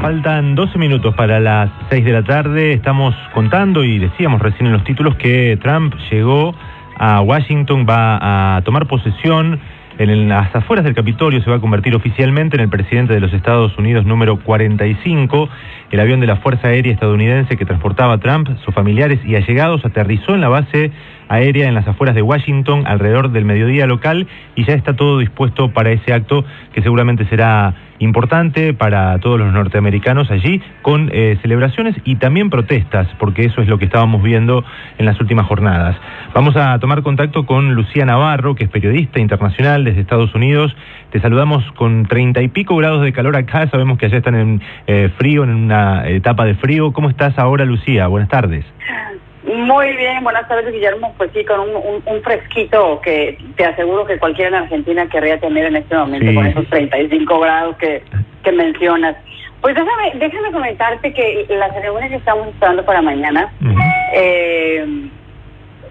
Faltan 12 minutos para las 6 de la tarde. Estamos contando y decíamos recién en los títulos que Trump llegó a Washington, va a tomar posesión en las afueras del Capitolio, se va a convertir oficialmente en el presidente de los Estados Unidos número 45. El avión de la Fuerza Aérea estadounidense que transportaba a Trump, sus familiares y allegados aterrizó en la base aérea en las afueras de Washington alrededor del mediodía local y ya está todo dispuesto para ese acto que seguramente será importante para todos los norteamericanos allí, con eh, celebraciones y también protestas, porque eso es lo que estábamos viendo en las últimas jornadas. Vamos a tomar contacto con Lucía Navarro, que es periodista internacional desde Estados Unidos. Te saludamos con treinta y pico grados de calor acá, sabemos que allá están en eh, frío, en una etapa de frío. ¿Cómo estás ahora, Lucía? Buenas tardes. Muy bien, buenas tardes Guillermo. Pues sí, con un, fresquito que te aseguro que cualquiera en Argentina querría tener en este momento con esos 35 grados que, que mencionas. Pues déjame, déjame comentarte que la ceremonia que estamos esperando para mañana, eh,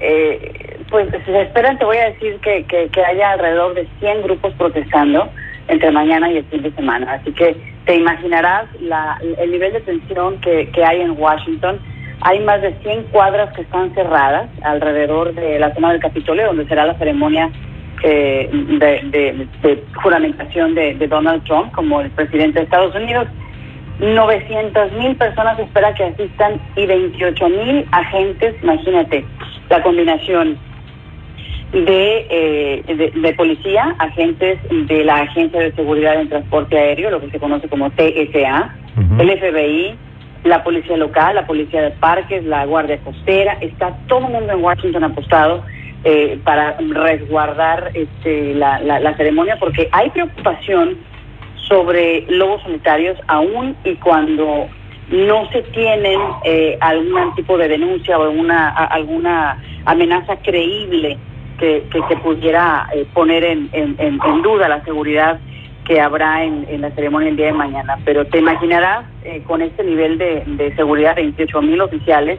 eh, pues se esperan, te voy a decir que, que, haya alrededor de 100 grupos protestando entre mañana y el fin de semana. Así que te imaginarás la, el nivel de tensión que, que hay en Washington hay más de 100 cuadras que están cerradas alrededor de la zona del Capitolio, donde será la ceremonia eh, de, juramentación de, Donald Trump como el presidente de Estados Unidos. 900 mil personas espera que asistan y 28 mil agentes, imagínate, la combinación de, eh, de, policía, agentes de la Agencia de Seguridad en Transporte Aéreo, lo que se conoce como TSA, el FBI, la policía local, la policía de parques, la guardia costera, está todo el mundo en Washington apostado eh, para resguardar este, la, la, ceremonia porque hay preocupación sobre lobos solitarios aún y cuando no se tienen eh, algún tipo de denuncia o alguna, alguna amenaza creíble que, que, pudiera eh, poner en, en duda la seguridad que habrá en, la ceremonia el día de mañana. Pero te imaginarás, eh, con este nivel de, de seguridad de 28 mil oficiales,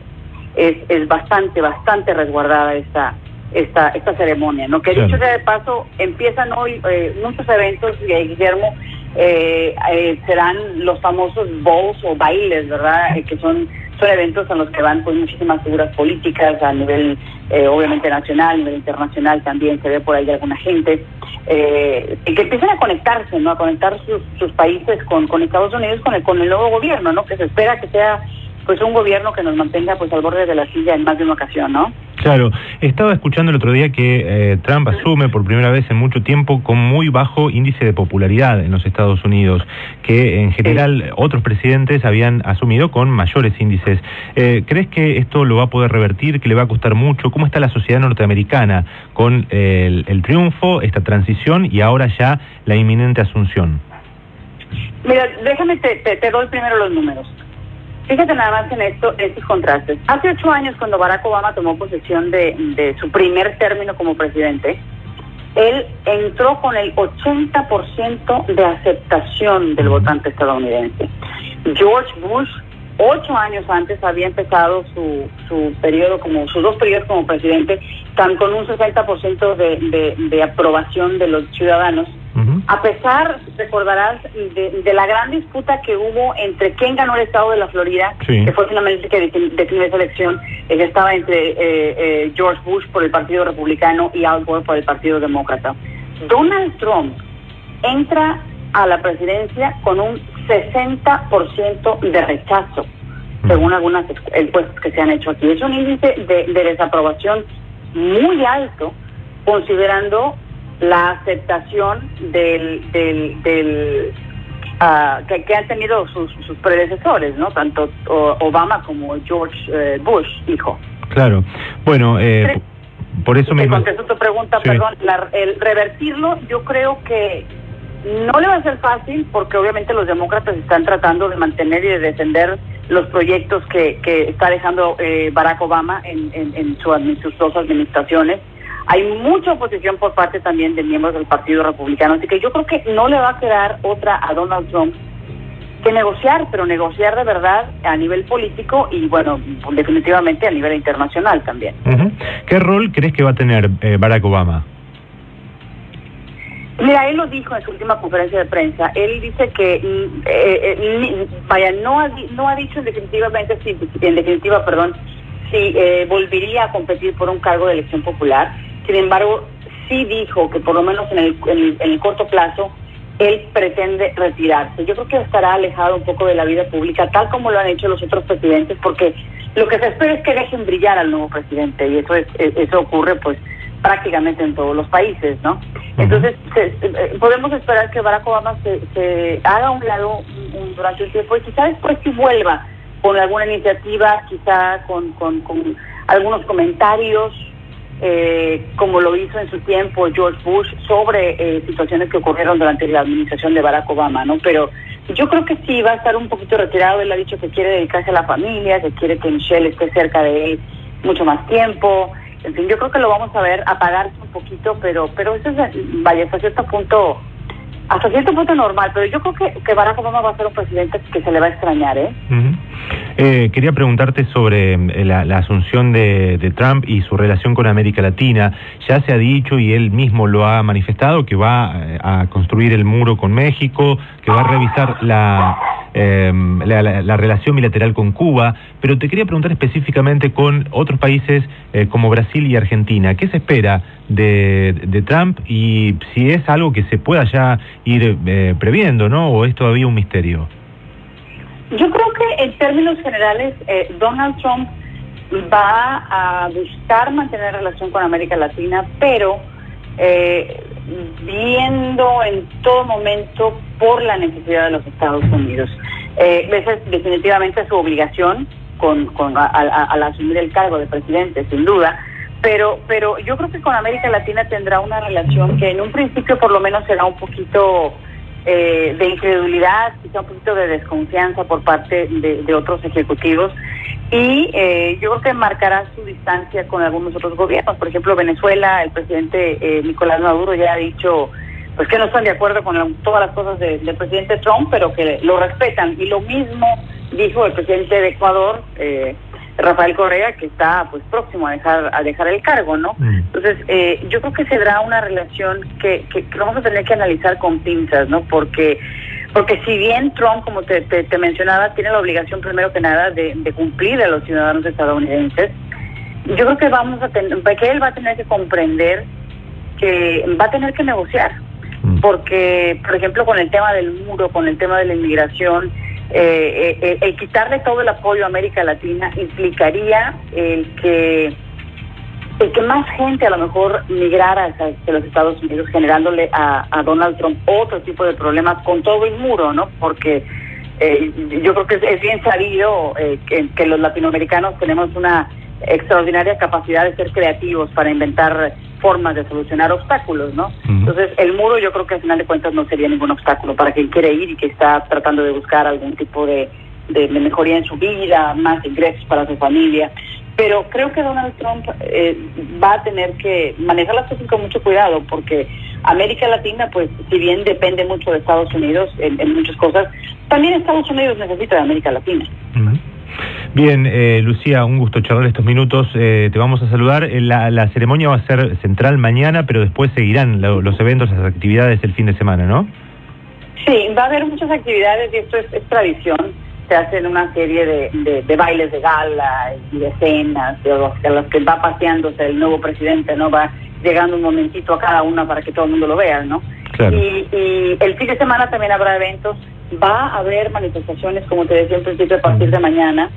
es, es bastante, bastante resguardada esta, esta, esta ceremonia. ¿no? Que dicho sea de paso, empiezan hoy eh, muchos eventos, eh, Guillermo, eh, serán los famosos bowls o bailes, ¿verdad? que son son eventos en los que van pues muchísimas figuras políticas a nivel obviamente nacional, a nivel internacional también se ve por ahí alguna gente eh, que empiecen a conectarse, ¿no? A conectar sus, sus países con, con Estados Unidos, con el, con el nuevo gobierno, ¿no? Que se espera que sea pues un gobierno que nos mantenga pues al borde de la silla en más de una ocasión, ¿no? Claro, estaba escuchando el otro día que eh, Trump asume por primera vez en mucho tiempo con muy bajo índice de popularidad en los Estados Unidos, que en general otros presidentes habían asumido con mayores índices. Eh, ¿Crees que esto lo va a poder revertir, que le va a costar mucho? ¿Cómo está la sociedad norteamericana con el, triunfo, esta transición y ahora ya la inminente asunción? Mira, déjame, te, te doy primero los números. Fíjate nada más en esto, estos contrastes. Hace ocho años, cuando Barack Obama tomó posesión de, su primer término como presidente, él entró con el 80% de aceptación del votante estadounidense. George Bush, ocho años antes, había empezado su, su periodo como, sus dos periodos como presidente, tan con un 60% de, de, de aprobación de los ciudadanos a pesar, recordarás, de, la gran disputa que hubo entre quién ganó el estado de la Florida, que fue finalmente que definió esa elección, que estaba entre eh, eh, George Bush por el Partido Republicano y Al Gore por el Partido Demócrata. Donald Trump entra a la presidencia con un 60% de rechazo, según algunas encuestas que se han hecho aquí. Es un índice de desaprobación muy alto, considerando la aceptación del, del, del ah, que, han tenido sus, sus predecesores, ¿no? Tanto Obama como George eh, Bush, hijo. Claro. Bueno, eh, por eso me... contesto tu pregunta, perdón. el revertirlo, yo creo que no le va a ser fácil porque obviamente los demócratas están tratando de mantener y de defender los proyectos que, que está dejando eh, Barack Obama en, en, en sus dos administraciones hay mucha oposición por parte también de miembros del Partido Republicano, así que yo creo que no le va a quedar otra a Donald Trump que negociar, pero negociar de verdad a nivel político y, bueno, definitivamente a nivel internacional también. ¿Qué rol crees que va a tener eh, Barack Obama? Mira, él lo dijo en su última conferencia de prensa. Él dice que, mm, eh, eh, vaya, no ha, no ha dicho definitivamente, si, en definitiva, perdón, si eh, volvería a competir por un cargo de elección popular. Sin embargo, sí dijo que por lo menos en el, en el corto plazo él pretende retirarse. Yo creo que estará alejado un poco de la vida pública, tal como lo han hecho los otros presidentes, porque lo que se espera es que dejen brillar al nuevo presidente y eso es, eso ocurre pues prácticamente en todos los países, ¿no? Entonces eh, podemos esperar que Barack Obama se, se haga a un lado durante un tiempo y quizá después sí vuelva con alguna iniciativa, quizá con, con, con algunos comentarios eh, como lo hizo en su tiempo George Bush, sobre eh, situaciones que ocurrieron durante la administración de Barack Obama, ¿no? Pero yo creo que sí va a estar un poquito retirado. Él ha dicho que quiere dedicarse a la familia, que quiere que Michelle esté cerca de él mucho más tiempo. En fin, yo creo que lo vamos a ver apagarse un poquito, pero pero eso es, vaya, hasta cierto punto, hasta cierto punto normal. Pero yo creo que, que Barack Obama va a ser un presidente que se le va a extrañar, ¿eh? Eh, quería preguntarte sobre eh, la, asunción de, Trump y su relación con América Latina. Ya se ha dicho y él mismo lo ha manifestado que va eh, a construir el muro con México, que va a revisar la, em, la, relación bilateral con Cuba, pero te quería preguntar específicamente con otros países como Brasil y Argentina. ¿Qué se espera de, de, Trump y si es algo que se pueda ya ir previendo, ¿no? ¿O es todavía un misterio? Yo creo que en términos generales eh, Donald Trump va a buscar mantener relación con América Latina, pero eh, viendo en todo momento por la necesidad de los Estados Unidos. Eh, esa es definitivamente su obligación con, con al asumir el cargo de presidente, sin duda. Pero, pero yo creo que con América Latina tendrá una relación que en un principio por lo menos será un poquito eh, de incredulidad, quizá un poquito de desconfianza por parte de, otros ejecutivos y eh, yo creo que marcará su distancia con algunos otros gobiernos. Por ejemplo, Venezuela, el presidente eh, Nicolás Maduro ya ha dicho pues que no están de acuerdo con todas las cosas del presidente Trump, pero que lo respetan. Y lo mismo dijo el presidente de Ecuador, eh, Rafael Correa, que está pues próximo a dejar a dejar el cargo, ¿no? Mm. Entonces, eh, yo creo que se dará una relación que, que, vamos a tener que analizar con pinzas, ¿no? Porque porque si bien Trump, como te, te, mencionaba, tiene la obligación primero que nada de, de, cumplir a los ciudadanos estadounidenses, yo creo que vamos a tener, que él va a tener que comprender que va a tener que negociar, mm. porque, por ejemplo, con el tema del muro, con el tema de la inmigración, eh, eh, el quitarle todo el apoyo a América Latina implicaría el que el que más gente a lo mejor migrara hacia los Estados Unidos generándole a, Donald Trump otro tipo de problemas con todo el muro, ¿no? Porque eh, yo creo que es, bien sabido eh, que, los latinoamericanos tenemos una extraordinaria capacidad de ser creativos para inventar formas de solucionar obstáculos, ¿no? Entonces, el muro yo creo que al final de cuentas no sería ningún obstáculo para quien quiere ir y que está tratando de buscar algún tipo de, de, mejoría en su vida, más ingresos para su familia. Pero creo que Donald Trump eh, va a tener que manejar las cosas con mucho cuidado porque América Latina, pues si bien depende mucho de Estados Unidos en, muchas cosas, también Estados Unidos necesita de América Latina. Bien, eh, Lucía, un gusto charlar estos minutos. Eh, te vamos a saludar. Eh, la, ceremonia va a ser central mañana, pero después seguirán los eventos, las actividades el fin de semana, ¿no? Sí, va a haber muchas actividades y esto es, tradición. Se hacen una serie de, bailes de gala y de cenas, de los, los que va paseándose el nuevo presidente, ¿no? Va llegando un momentito a cada una para que todo el mundo lo vea, ¿no? Y, y el fin de semana también habrá eventos. Va a haber manifestaciones, como te decía al principio, a partir de mañana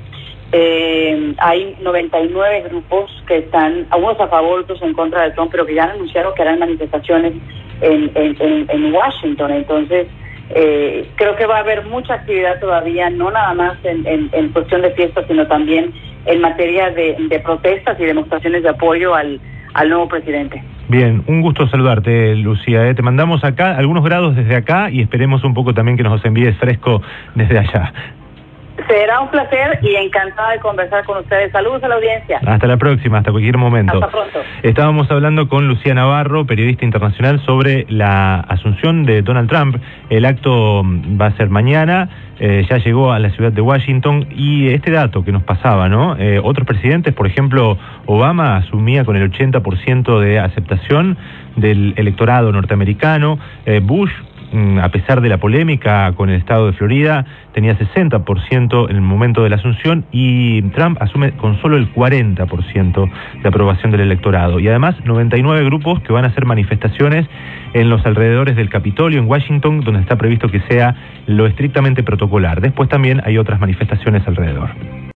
eh, hay 99 grupos que están, algunos a favor, otros en contra de Trump, pero que ya anunciaron que harán manifestaciones en, en, Washington. Entonces, eh, creo que va a haber mucha actividad todavía, no nada más en, en, cuestión de fiestas, sino también en materia de, de protestas y demostraciones de apoyo al, al nuevo presidente. Bien, un gusto saludarte, Lucía. ¿eh? Te mandamos acá algunos grados desde acá y esperemos un poco también que nos envíes fresco desde allá. Será un placer y encantada de conversar con ustedes. Saludos a la audiencia. Hasta la próxima, hasta cualquier momento. Hasta pronto. Estábamos hablando con Lucía Navarro, periodista internacional, sobre la asunción de Donald Trump. El acto va a ser mañana. Eh, ya llegó a la ciudad de Washington y este dato que nos pasaba, ¿no? Eh, otros presidentes, por ejemplo, Obama asumía con el 80% de aceptación del electorado norteamericano, eh, Bush Mm, a pesar de la polémica con el estado de Florida, tenía 60% en el momento de la asunción y Trump asume con solo el 40% de aprobación del electorado. Y además 99 grupos que van a hacer manifestaciones en los alrededores del Capitolio en Washington, donde está previsto que sea lo estrictamente protocolar. Después también hay otras manifestaciones alrededor.